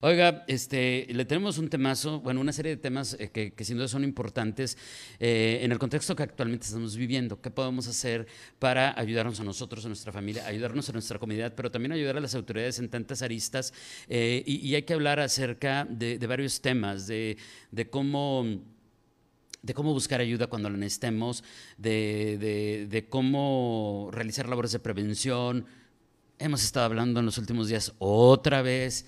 Oiga, este, le tenemos un temazo, bueno, una serie de temas eh, que, sin duda son importantes eh, en el contexto que actualmente estamos viviendo. ¿Qué podemos hacer para ayudarnos a nosotros, a nuestra familia, ayudarnos a nuestra comunidad, pero también ayudar a las autoridades en tantas aristas? Eh, y, hay que hablar acerca de, varios temas, de, cómo de cómo buscar ayuda cuando la necesitemos, de, de, cómo realizar labores de prevención. Hemos estado hablando en los últimos días otra vez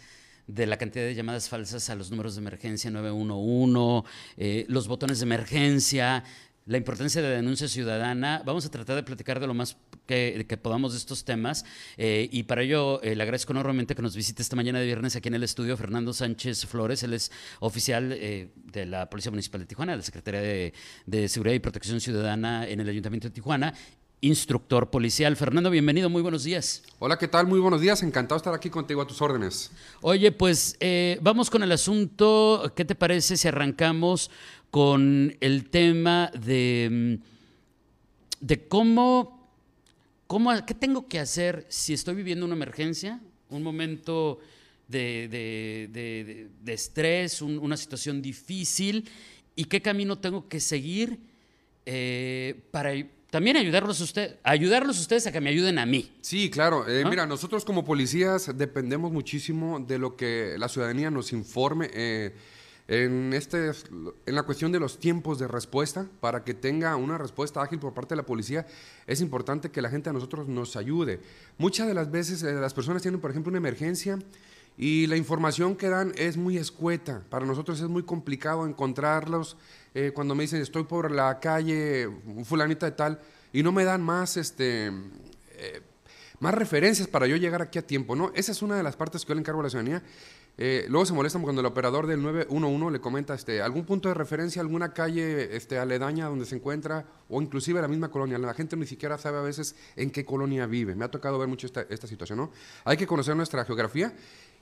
de la cantidad de llamadas falsas a los números de emergencia 911, eh, los botones de emergencia, la importancia de denuncia ciudadana. Vamos a tratar de platicar de lo más que, podamos de estos temas eh, y para ello eh, le agradezco enormemente que nos visite esta mañana de viernes aquí en el estudio Fernando Sánchez Flores. Él es oficial de la Policía Municipal de Tijuana, de la Secretaría de Seguridad y Protección Ciudadana en el Ayuntamiento de Tijuana instructor policial. Fernando, bienvenido, muy buenos días. Hola, ¿qué tal? Muy buenos días, encantado de estar aquí contigo a tus órdenes. Oye, pues eh, vamos con el asunto, ¿qué te parece si arrancamos con el tema de, mm, de cómo, cómo, qué tengo que hacer si estoy viviendo una emergencia, un momento de, de, estrés, una situación difícil, y qué camino tengo que seguir eh, para también ayudarlos, usted, ayudarlos ustedes a que me ayuden a mí. Sí, claro. Eh, mira, nosotros como policías dependemos muchísimo de lo que la ciudadanía nos informe. Eh, en, este, en la cuestión de los tiempos de respuesta, para que tenga una respuesta ágil por parte de la policía, es importante que la gente a nosotros nos ayude. Muchas de las veces eh, las personas tienen, por ejemplo, una emergencia y la información que dan es muy escueta. Para nosotros es muy complicado encontrarlos eh, cuando me dicen estoy por la calle, fulanita de tal, y no me dan más, este, eh, más referencias para yo llegar aquí a tiempo, ¿no? Esa es una de las partes que yo le encargo a la ciudadanía. Eh, luego se molestan cuando el operador del 911 le comenta este, algún punto de referencia, alguna calle este, aledaña donde se encuentra, o inclusive la misma colonia. La gente ni siquiera sabe a veces en qué colonia vive. Me ha tocado ver mucho esta, esta situación, ¿no? Hay que conocer nuestra geografía.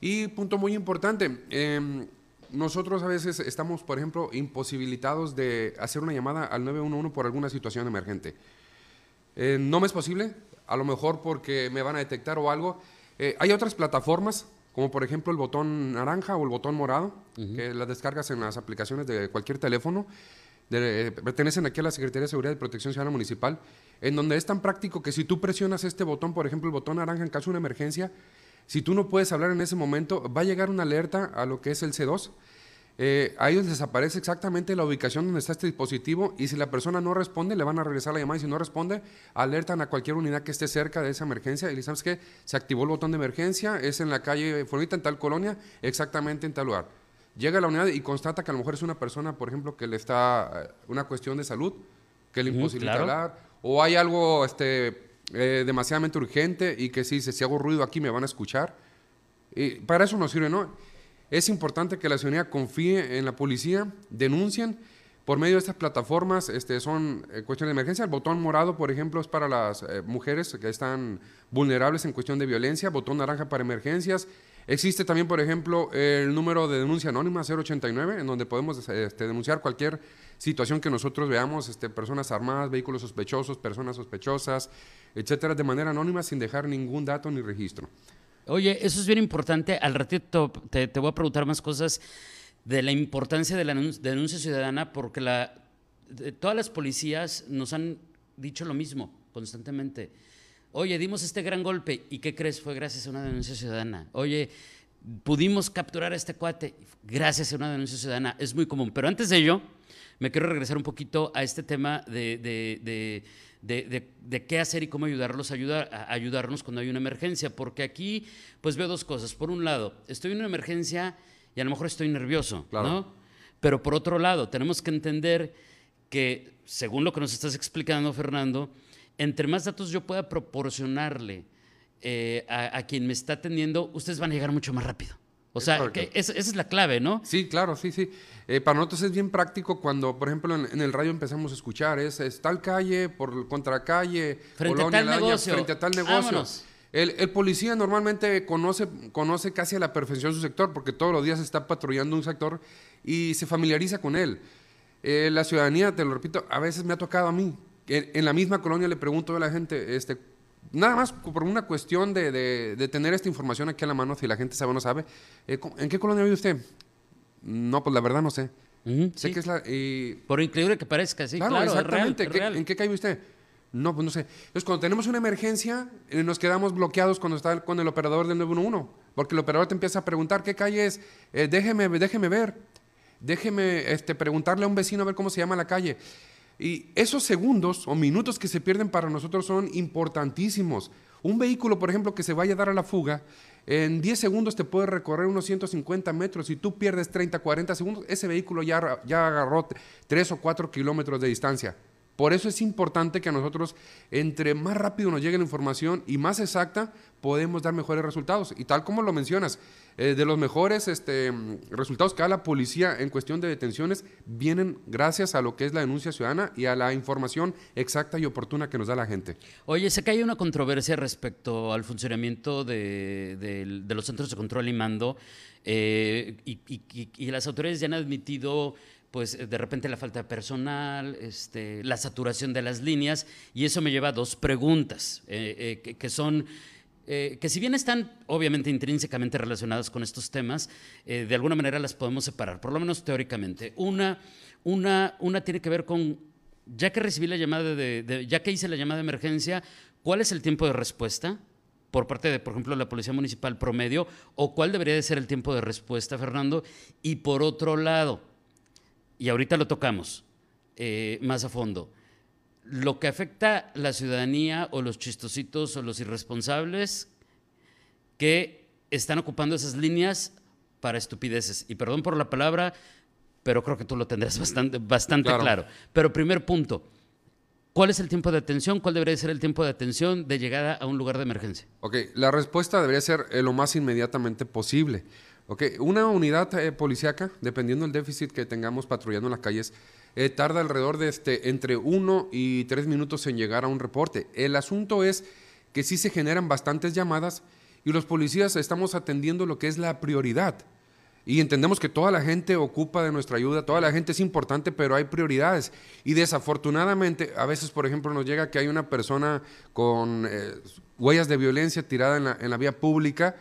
Y punto muy importante, em, nosotros a veces estamos, por ejemplo, imposibilitados de hacer una llamada al 911 por alguna situación emergente. Eh, no me es posible, a lo mejor porque me van a detectar o algo. Eh, hay otras plataformas, como por ejemplo el botón naranja o el botón morado, que las descargas en las aplicaciones de cualquier teléfono. Eh, pertenecen aquí a la Secretaría de Seguridad y Protección Ciudadana Municipal, en donde es tan práctico que si tú presionas este botón, por ejemplo el botón naranja en caso de una emergencia, si tú no puedes hablar en ese momento, va a llegar una alerta a lo que es el C2. Eh, a ellos les aparece exactamente la ubicación donde está este dispositivo y si la persona no responde, le van a regresar la llamada y si no responde, alertan a cualquier unidad que esté cerca de esa emergencia y le sabes que se activó el botón de emergencia, es en la calle Fonita, en tal colonia, exactamente en tal lugar. Llega a la unidad y constata que a lo mejor es una persona, por ejemplo, que le está eh, una cuestión de salud, que le imposibilita hablar, o hay algo este, eh, demasiadamente urgente y que si, si hago ruido aquí me van a escuchar. Y para eso nos sirve, ¿no? Es importante que la ciudadanía confíe en la policía, denuncien por medio de estas plataformas, este, son eh, cuestiones de emergencia. El botón morado, por ejemplo, es para las eh, mujeres que están vulnerables en cuestión de violencia. Botón naranja para emergencias. Existe también, por ejemplo, el número de denuncia anónima 089, en donde podemos este, denunciar cualquier situación que nosotros veamos, este, personas armadas, vehículos sospechosos, personas sospechosas, etcétera, de manera anónima sin dejar ningún dato ni registro. Oye, eso es bien importante. Al ratito te, voy a preguntar más cosas de la importancia de la denuncia ciudadana, porque la, todas las policías nos han dicho lo mismo constantemente. Oye, dimos este gran golpe, ¿y qué crees? Fue gracias a una denuncia ciudadana. Oye, pudimos capturar a este cuate, gracias a una denuncia ciudadana. Es muy común. Pero antes de ello, me quiero regresar un poquito a este tema de, de, qué hacer y cómo ayudarlos ayudar, a ayudarnos cuando hay una emergencia, porque aquí pues veo dos cosas. Por un lado, estoy en una emergencia y a lo mejor estoy nervioso, ¿no? Pero por otro lado, tenemos que entender que, según lo que nos estás explicando, Fernando, entre más datos yo pueda proporcionarle eh, a, a quien me está atendiendo, ustedes van a llegar mucho más rápido. O sea, que esa, es la clave, ¿no? Sí, claro, sí, sí. Eh, para nosotros es bien práctico cuando, por ejemplo, en, el radio empezamos a escuchar, es, tal calle, por contracalle, frente a tal negocio. frente a tal negocio. El, el, policía normalmente conoce, conoce casi a la perfección su sector, porque todos los días está patrullando un sector y se familiariza con él. Eh, la ciudadanía, te lo repito, a veces me ha tocado a mí. En, la misma colonia le pregunto a la gente, este, nada más por una cuestión de, de, de, tener esta información aquí a la mano, si la gente sabe o no sabe, eh, ¿en qué colonia vive usted? No, pues la verdad no sé. Uh -huh, sé sí. que es la... Eh, por increíble que parezca, sí, claro, exactamente. Es real, es real. ¿En qué cae usted? No, pues no sé. Entonces, cuando tenemos una emergencia, eh, nos quedamos bloqueados cuando está con el operador del 911, porque el operador te empieza a preguntar qué calle es, eh, déjeme, déjeme ver, déjeme este, preguntarle a un vecino a ver cómo se llama la calle. Y esos segundos o minutos que se pierden para nosotros son importantísimos. Un vehículo, por ejemplo, que se vaya a dar a la fuga, en 10 segundos te puede recorrer unos 150 metros. Si tú pierdes 30, 40 segundos, ese vehículo ya, ya agarró 3 o 4 kilómetros de distancia. Por eso es importante que a nosotros, entre más rápido nos llegue la información y más exacta, podemos dar mejores resultados. Y tal como lo mencionas, eh, de los mejores este, resultados que da la policía en cuestión de detenciones vienen gracias a lo que es la denuncia ciudadana y a la información exacta y oportuna que nos da la gente. Oye, sé que hay una controversia respecto al funcionamiento de, de, de los centros de control y mando eh, y, las autoridades ya han admitido pues de repente la falta de personal, este, la saturación de las líneas, y eso me lleva a dos preguntas, eh, eh, que, son, eh, que si bien están obviamente intrínsecamente relacionadas con estos temas, de alguna manera las podemos separar, por lo menos teóricamente. Una, una, una tiene que ver con, ya que recibí la llamada de, de, ya que hice la llamada de emergencia, ¿cuál es el tiempo de respuesta? por parte de, por ejemplo, la Policía Municipal promedio, o cuál debería de ser el tiempo de respuesta, Fernando. Y por otro lado, y ahorita lo tocamos eh, más a fondo, lo que afecta la ciudadanía o los chistositos o los irresponsables que están ocupando esas líneas para estupideces. Y perdón por la palabra, pero creo que tú lo tendrás bastante, bastante claro. claro. Pero primer punto, ¿cuál es el tiempo de atención? ¿Cuál debería ser el tiempo de atención de llegada a un lugar de emergencia? Ok, la respuesta debería ser eh, lo más inmediatamente posible. Ok, una unidad eh, policíaca, dependiendo del déficit que tengamos patrullando las calles, eh, tarda alrededor de este, entre uno y tres minutos en llegar a un reporte. El asunto es que sí se generan bastantes llamadas y los policías estamos atendiendo lo que es la prioridad. Y entendemos que toda la gente ocupa de nuestra ayuda, toda la gente es importante, pero hay prioridades. Y desafortunadamente, a veces, por ejemplo, nos llega que hay una persona con eh, huellas de violencia tirada en la, en la vía pública,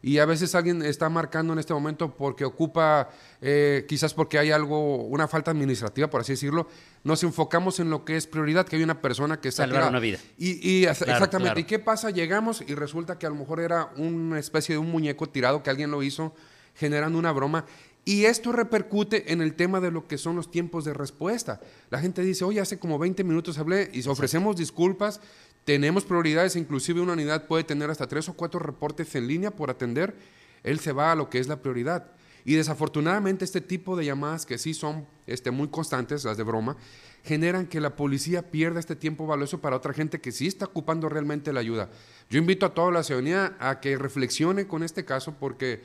y a veces alguien está marcando en este momento porque ocupa, eh, quizás porque hay algo, una falta administrativa, por así decirlo, nos enfocamos en lo que es prioridad, que hay una persona que está Salvar una vida. Y, y claro, exactamente, claro. ¿y qué pasa? Llegamos y resulta que a lo mejor era una especie de un muñeco tirado que alguien lo hizo generando una broma. Y esto repercute en el tema de lo que son los tiempos de respuesta. La gente dice, oye, hace como 20 minutos hablé y ofrecemos disculpas, tenemos prioridades, inclusive una unidad puede tener hasta tres o cuatro reportes en línea por atender, él se va a lo que es la prioridad. Y desafortunadamente este tipo de llamadas que sí son este, muy constantes, las de broma, generan que la policía pierda este tiempo valioso para otra gente que sí está ocupando realmente la ayuda. Yo invito a toda la ciudadanía a que reflexione con este caso porque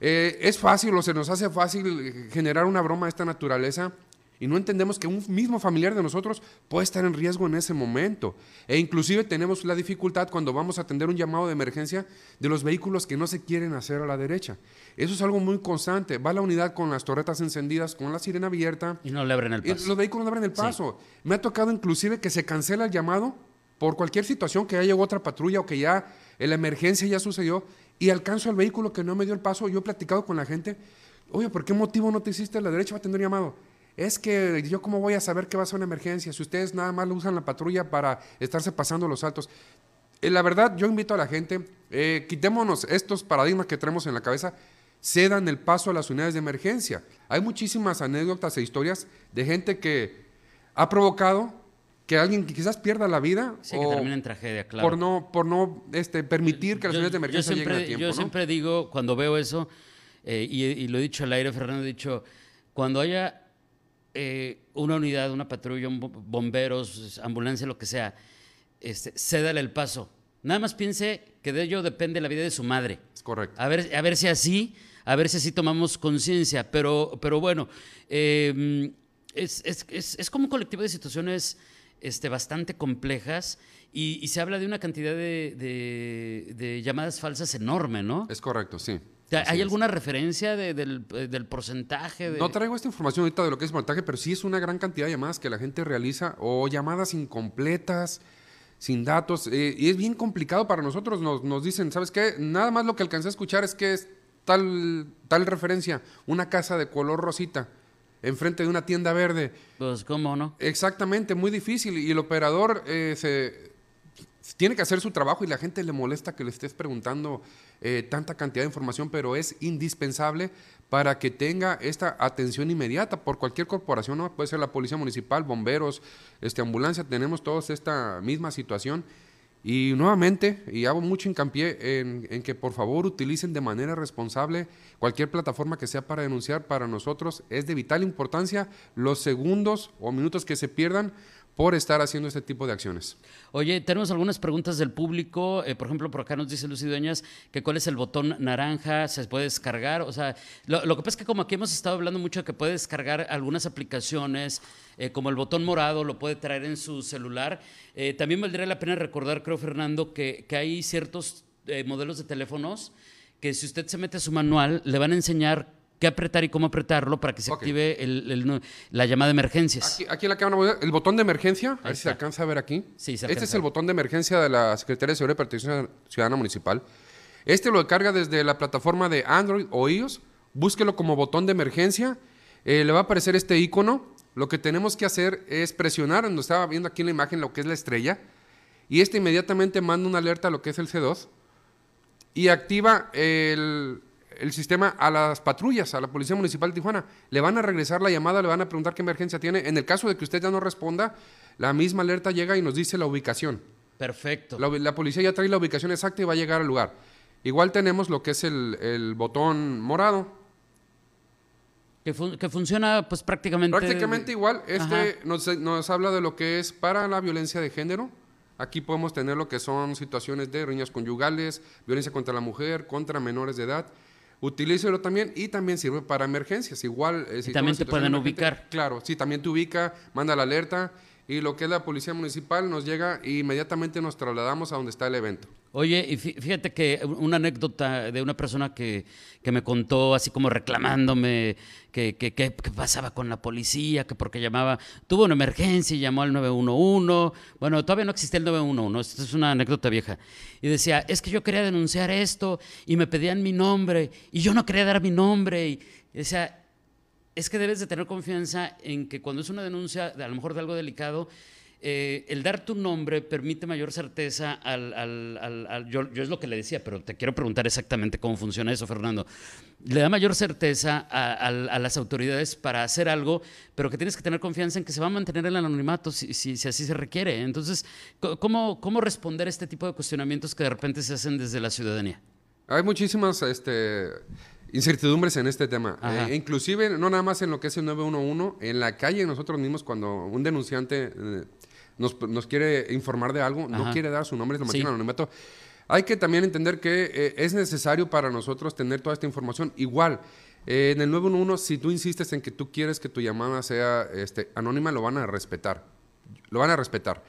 eh, es fácil o se nos hace fácil generar una broma de esta naturaleza y no entendemos que un mismo familiar de nosotros puede estar en riesgo en ese momento. E inclusive tenemos la dificultad cuando vamos a atender un llamado de emergencia de los vehículos que no se quieren hacer a la derecha. Eso es algo muy constante. Va la unidad con las torretas encendidas, con la sirena abierta. Y no le abren el paso. los vehículos no abren el paso. Sí. Me ha tocado inclusive que se cancela el llamado por cualquier situación, que ya llegó otra patrulla o que ya la emergencia ya sucedió y alcanzo al vehículo que no me dio el paso. Yo he platicado con la gente, oye, ¿por qué motivo no te hiciste a la derecha? Va a tener llamado es que yo cómo voy a saber que va a ser una emergencia si ustedes nada más usan la patrulla para estarse pasando los saltos. Eh, la verdad, yo invito a la gente, eh, quitémonos estos paradigmas que tenemos en la cabeza, cedan el paso a las unidades de emergencia. Hay muchísimas anécdotas e historias de gente que ha provocado que alguien quizás pierda la vida sí, o que termine en tragedia, claro. por no, por no este, permitir que las yo, unidades de emergencia siempre, lleguen a tiempo. Yo ¿no? siempre digo, cuando veo eso, eh, y, y, lo he dicho al aire, Fernando, he dicho, cuando haya eh, una unidad, una patrulla, un bomberos, ambulancia, lo que sea, este, cédale el paso. Nada más piense que de ello depende la vida de su madre. Es correcto. A ver, a ver si así, a ver si así tomamos conciencia. Pero, pero bueno, eh, es, es, es, es, como un colectivo de situaciones este, bastante complejas y, se habla de una cantidad de, llamadas falsas enorme, ¿no? Es correcto, sí. ¿Hay alguna referencia del, porcentaje? No traigo esta información ahorita de lo que es porcentaje, pero sí es una gran cantidad de llamadas que la gente realiza o llamadas incompletas, sin datos. Eh, y es bien complicado para nosotros. Nos, nos, dicen, ¿sabes qué? Nada más lo que alcancé a escuchar es que es tal, tal referencia, una casa de color rosita enfrente de una tienda verde. Pues, ¿cómo no? Exactamente, muy difícil. Y el operador eh, se, tiene que hacer su trabajo y la gente le molesta que le estés preguntando eh, tanta cantidad de información, pero es indispensable para que tenga esta atención inmediata por cualquier corporación, ¿no? puede ser la policía municipal, bomberos, este, ambulancia, tenemos todos esta misma situación. Y nuevamente, y hago mucho hincapié en, en, que por favor utilicen de manera responsable cualquier plataforma que sea para denunciar para nosotros. Es de vital importancia los segundos o minutos que se pierdan por estar haciendo este tipo de acciones. Oye, tenemos algunas preguntas del público. Eh, por ejemplo, por acá nos dice Lucy Dueñas que cuál es el botón naranja, se puede descargar. O sea, lo, que pasa es que como aquí hemos estado hablando mucho de que puede descargar algunas aplicaciones, eh, como el botón morado, lo puede traer en su celular. Eh, también valdría la pena recordar, creo, Fernando, que, que hay ciertos modelos de teléfonos que si usted se mete a su manual, le van a enseñar qué apretar y cómo apretarlo para que se active la llamada de emergencias. Aquí, en la cámara, el botón de emergencia, a ver si se alcanza a ver aquí. Sí, este es el botón de emergencia de la Secretaría de Seguridad y Protección Ciudadana Municipal. Este lo descarga desde la plataforma de Android o iOS. Búsquelo como botón de emergencia. Eh, le va a aparecer este icono. Lo que tenemos que hacer es presionar, donde estaba viendo aquí en la imagen lo que es la estrella, y este inmediatamente manda una alerta a lo que es el C2 y activa el, el sistema a las patrullas, a la Policía Municipal de Tijuana. Le van a regresar la llamada, le van a preguntar qué emergencia tiene. En el caso de que usted ya no responda, la misma alerta llega y nos dice la ubicación. Perfecto. La, policía ya trae la ubicación exacta y va a llegar al lugar. Igual tenemos lo que es el, botón morado. Que, funciona pues prácticamente... Prácticamente igual. Este nos, nos habla de lo que es para la violencia de género. Aquí podemos tener lo que son situaciones de riñas conyugales, violencia contra la mujer, contra menores de edad utilícelo también y también sirve para emergencias. Igual. Eh, también te pueden ubicar. Claro, sí, también te ubica, manda la alerta y lo que es la policía municipal nos llega e inmediatamente nos trasladamos a donde está el evento. Oye, y fíjate que una anécdota de una persona que, que me contó así como reclamándome que, que, pasaba con la policía, que porque llamaba, tuvo una emergencia y llamó al 911. Bueno, todavía no existía el 911, esto es una anécdota vieja. Y decía, es que yo quería denunciar esto y me pedían mi nombre y yo no quería dar mi nombre. Y decía, es que debes de tener confianza en que cuando es una denuncia, a lo mejor de algo delicado, eh, el dar tu nombre permite mayor certeza al... al, yo, es lo que le decía, pero te quiero preguntar exactamente cómo funciona eso, Fernando. Le da mayor certeza a, las autoridades para hacer algo, pero que tienes que tener confianza en que se va a mantener el anonimato si, si, así se requiere. Entonces, ¿cómo, ¿cómo responder a este tipo de cuestionamientos que de repente se hacen desde la ciudadanía? Hay muchísimas... Este incertidumbres en este tema. Eh, inclusive, no nada más en lo que es el 911, en la calle nosotros mismos cuando un denunciante eh, nos, quiere informar de algo, no quiere dar su nombre, lo mantiene anonimato. Hay que también entender que eh, es necesario para nosotros tener toda esta información. Igual, en el 911, si tú insistes en que tú quieres que tu llamada sea este, anónima, lo van a respetar. Lo van a respetar.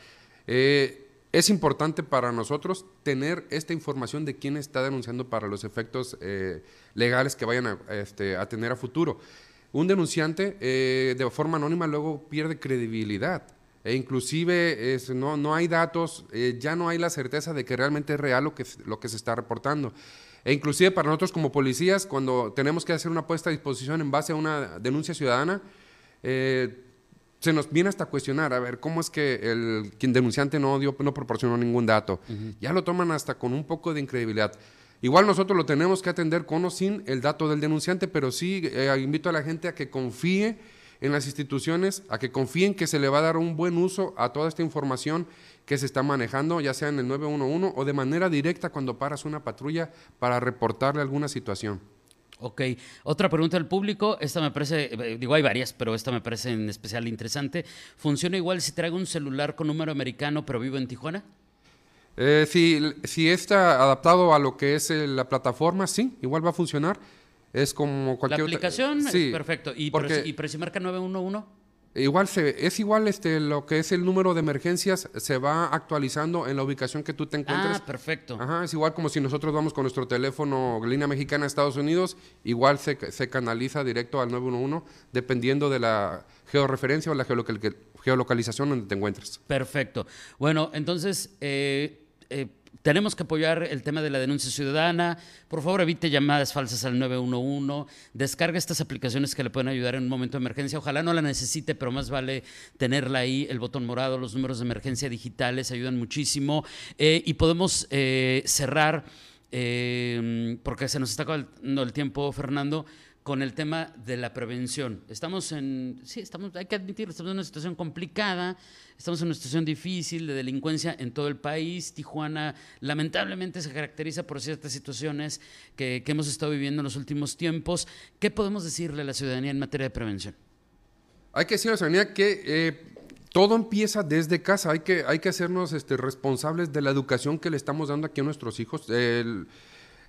Eh, es importante para nosotros tener esta información de quién está denunciando para los efectos eh, legales que vayan a, este, a, tener a futuro. Un denunciante eh, de forma anónima luego pierde credibilidad e inclusive es, no, no hay datos, eh, ya no hay la certeza de que realmente es real lo que, lo que se está reportando. E inclusive para nosotros como policías, cuando tenemos que hacer una puesta a disposición en base a una denuncia ciudadana, se nos viene hasta cuestionar, a ver, ¿cómo es que el quien denunciante no dio, no proporcionó ningún dato? Ya lo toman hasta con un poco de incredibilidad. Igual nosotros lo tenemos que atender con o sin el dato del denunciante, pero sí eh, invito a la gente a que confíe en las instituciones, a que confíen que se le va a dar un buen uso a toda esta información que se está manejando, ya sea en el 911 o de manera directa cuando paras una patrulla para reportarle alguna situación. Ok, otra pregunta del público, esta me parece, eh, digo hay varias, pero esta me parece en especial interesante. ¿Funciona igual si traigo un celular con número americano pero vivo en Tijuana? Eh, si, si está adaptado a lo que es eh, la plataforma, sí, igual va a funcionar. Es como cualquier La aplicación es perfecto. ¿Y, porque, ¿Y marca 911? Igual se, es igual este, lo que es el número de emergencias, se va actualizando en la ubicación que tú te encuentres. Ah, perfecto. Ajá, es igual como si nosotros vamos con nuestro teléfono línea mexicana a Estados Unidos, igual se, se canaliza directo al 911, dependiendo de la georreferencia o la geolocalización donde te encuentres. Perfecto. Bueno, entonces, eh, eh, tenemos que apoyar el tema de la denuncia ciudadana. Por favor, evite llamadas falsas al 911. Descarga estas aplicaciones que le pueden ayudar en un momento de emergencia. Ojalá no la necesite, pero más vale tenerla ahí. El botón morado, los números de emergencia digitales ayudan muchísimo. Eh, y podemos eh, cerrar, eh, porque se nos está acabando el tiempo, Fernando con el tema de la prevención. Estamos en, sí, estamos, hay que admitirlo, estamos en una situación complicada, estamos en una situación difícil de delincuencia en todo el país. Tijuana lamentablemente se caracteriza por ciertas situaciones que, hemos estado viviendo en los últimos tiempos. ¿Qué podemos decirle a la ciudadanía en materia de prevención? Hay que decirle a la ciudadanía que eh, todo empieza desde casa. Hay que, hay que hacernos este, responsables de la educación que le estamos dando aquí a nuestros hijos.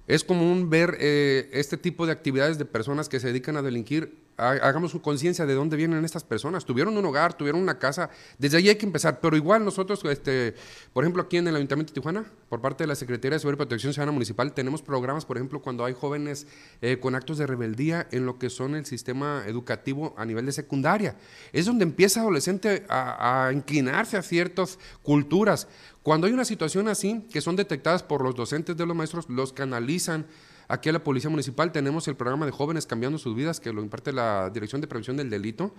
Es común ver eh, este tipo de actividades de personas que se dedican a delinquir. Hagamos conciencia de dónde vienen estas personas. Tuvieron un hogar, tuvieron una casa. Desde ahí hay que empezar. Pero igual nosotros, este, por ejemplo, aquí en el Ayuntamiento de Tijuana, por parte de la Secretaría de Seguridad y Protección Ciudadana Municipal, tenemos programas, por ejemplo, cuando hay jóvenes eh, con actos de rebeldía en lo que son el sistema educativo a nivel de secundaria. Es donde empieza adolescente a, a inclinarse a ciertas culturas. Cuando hay una situación así, que son detectadas por los docentes de los maestros, los canalizan aquí a la Policía Municipal. Tenemos el programa de Jóvenes Cambiando sus Vidas, que lo imparte la Dirección de Prevención del Delito,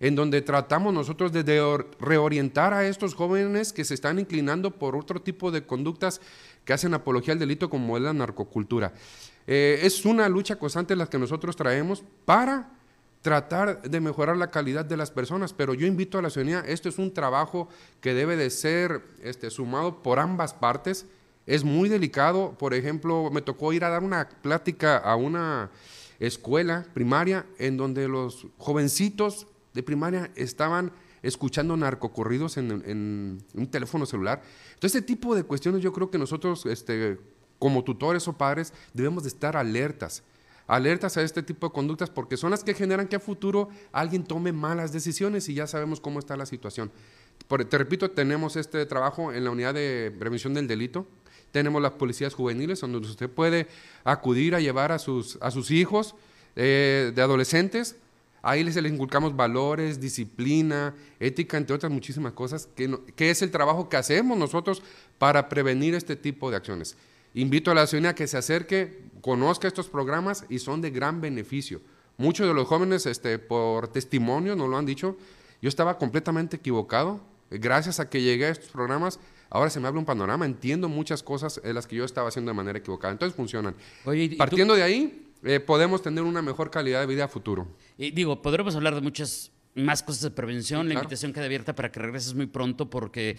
en donde tratamos nosotros de reorientar a estos jóvenes que se están inclinando por otro tipo de conductas que hacen apología al delito, como es la narcocultura. Eh, es una lucha constante la que nosotros traemos para tratar de mejorar la calidad de las personas, pero yo invito a la ciudadanía, esto es un trabajo que debe de ser este, sumado por ambas partes, es muy delicado, por ejemplo, me tocó ir a dar una plática a una escuela primaria en donde los jovencitos de primaria estaban escuchando narcocorridos en, un teléfono celular. Entonces, este tipo de cuestiones yo creo que nosotros, este, como tutores o padres, debemos de estar alertas alertas a este tipo de conductas porque son las que generan que a futuro alguien tome malas decisiones y ya sabemos cómo está la situación. te repito, tenemos este trabajo en la unidad de prevención del delito, tenemos las policías juveniles donde usted puede acudir a llevar a sus, a sus hijos eh, de adolescentes. Ahí les, les inculcamos valores, disciplina, ética, entre otras muchísimas cosas, que, que es el trabajo que hacemos nosotros para prevenir este tipo de acciones. Invito a la ciudadanía a que se acerque, conozca estos programas y son de gran beneficio. Muchos de los jóvenes, este, por testimonio, nos lo han dicho, yo estaba completamente equivocado. Gracias a que llegué a estos programas, ahora se me abre un panorama, entiendo muchas cosas en las que yo estaba haciendo de manera equivocada. Entonces funcionan. Partiendo de ahí, eh, podemos tener una mejor calidad de vida a futuro. Y digo, podremos hablar de muchas más cosas de prevención. La invitación queda abierta para que regreses muy pronto porque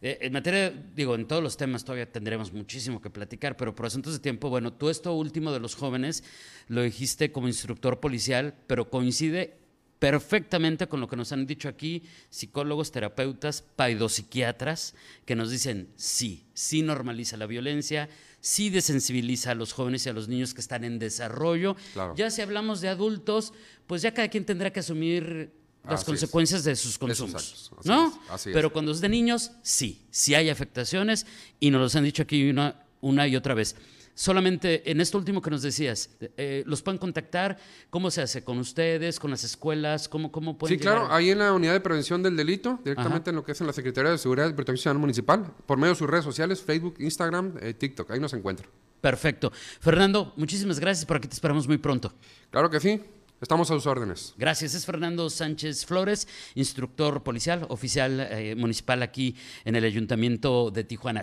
eh, en materia, digo, en todos los temas todavía tendremos muchísimo que platicar, pero por asuntos de tiempo, bueno, tú esto último de los jóvenes lo dijiste como instructor policial, pero coincide perfectamente con lo que nos han dicho aquí psicólogos, terapeutas, paidopsiquiatras, que nos dicen sí, sí normaliza la violencia, sí desensibiliza a los jóvenes y a los niños que están en desarrollo. Ya si hablamos de adultos, pues ya cada quien tendrá que asumir las consecuencias de sus consumos. ¿No? Pero cuando es de niños, sí, sí hay afectaciones y nos los han dicho aquí una, una y otra vez. Solamente en esto último que nos decías, eh, ¿los pueden contactar? ¿Cómo se hace? ¿Con ustedes? ¿Con las escuelas? ¿Cómo, cómo pueden Sí, claro, ahí en la unidad de prevención del delito, directamente en lo que es en la Secretaría de Seguridad y Protección Municipal, por medio de sus redes sociales, Facebook, Instagram, eh, TikTok, ahí nos encuentran. Perfecto. Fernando, muchísimas gracias, por aquí te esperamos muy pronto. Claro que sí. Estamos a sus órdenes. Gracias. Es Fernando Sánchez Flores, instructor policial, oficial eh, municipal aquí en el Ayuntamiento de Tijuana.